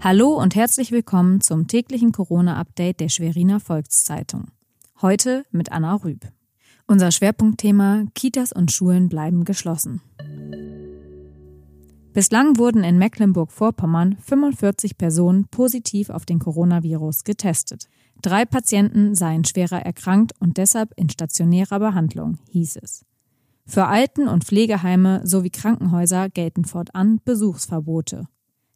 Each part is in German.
Hallo und herzlich willkommen zum täglichen Corona-Update der Schweriner Volkszeitung. Heute mit Anna Rüb. Unser Schwerpunktthema Kitas und Schulen bleiben geschlossen. Bislang wurden in Mecklenburg-Vorpommern 45 Personen positiv auf den Coronavirus getestet. Drei Patienten seien schwerer erkrankt und deshalb in stationärer Behandlung, hieß es. Für Alten- und Pflegeheime sowie Krankenhäuser gelten fortan Besuchsverbote.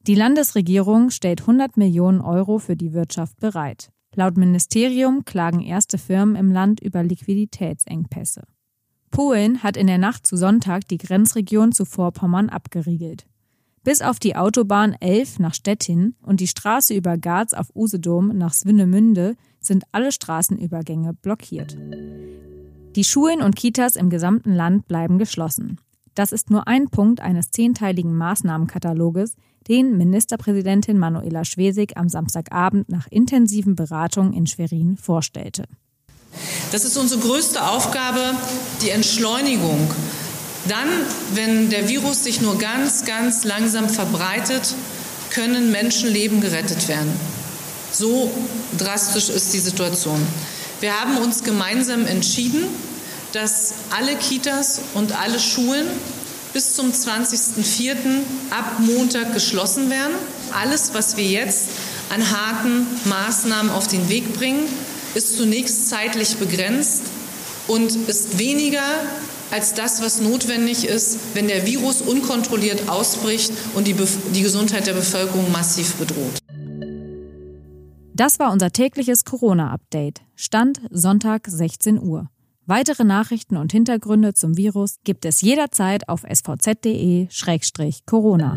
Die Landesregierung stellt 100 Millionen Euro für die Wirtschaft bereit. Laut Ministerium klagen erste Firmen im Land über Liquiditätsengpässe. Polen hat in der Nacht zu Sonntag die Grenzregion zu Vorpommern abgeriegelt. Bis auf die Autobahn 11 nach Stettin und die Straße über Garz auf Usedom nach Swinemünde sind alle Straßenübergänge blockiert. Die Schulen und Kitas im gesamten Land bleiben geschlossen. Das ist nur ein Punkt eines zehnteiligen Maßnahmenkataloges, den Ministerpräsidentin Manuela Schwesig am Samstagabend nach intensiven Beratungen in Schwerin vorstellte. Das ist unsere größte Aufgabe, die Entschleunigung. Dann, wenn der Virus sich nur ganz, ganz langsam verbreitet, können Menschenleben gerettet werden. So drastisch ist die Situation. Wir haben uns gemeinsam entschieden, dass alle Kitas und alle Schulen bis zum 20.04. ab Montag geschlossen werden. Alles, was wir jetzt an harten Maßnahmen auf den Weg bringen, ist zunächst zeitlich begrenzt und ist weniger als das, was notwendig ist, wenn der Virus unkontrolliert ausbricht und die, Be die Gesundheit der Bevölkerung massiv bedroht. Das war unser tägliches Corona-Update. Stand Sonntag 16 Uhr. Weitere Nachrichten und Hintergründe zum Virus gibt es jederzeit auf svz.de-corona.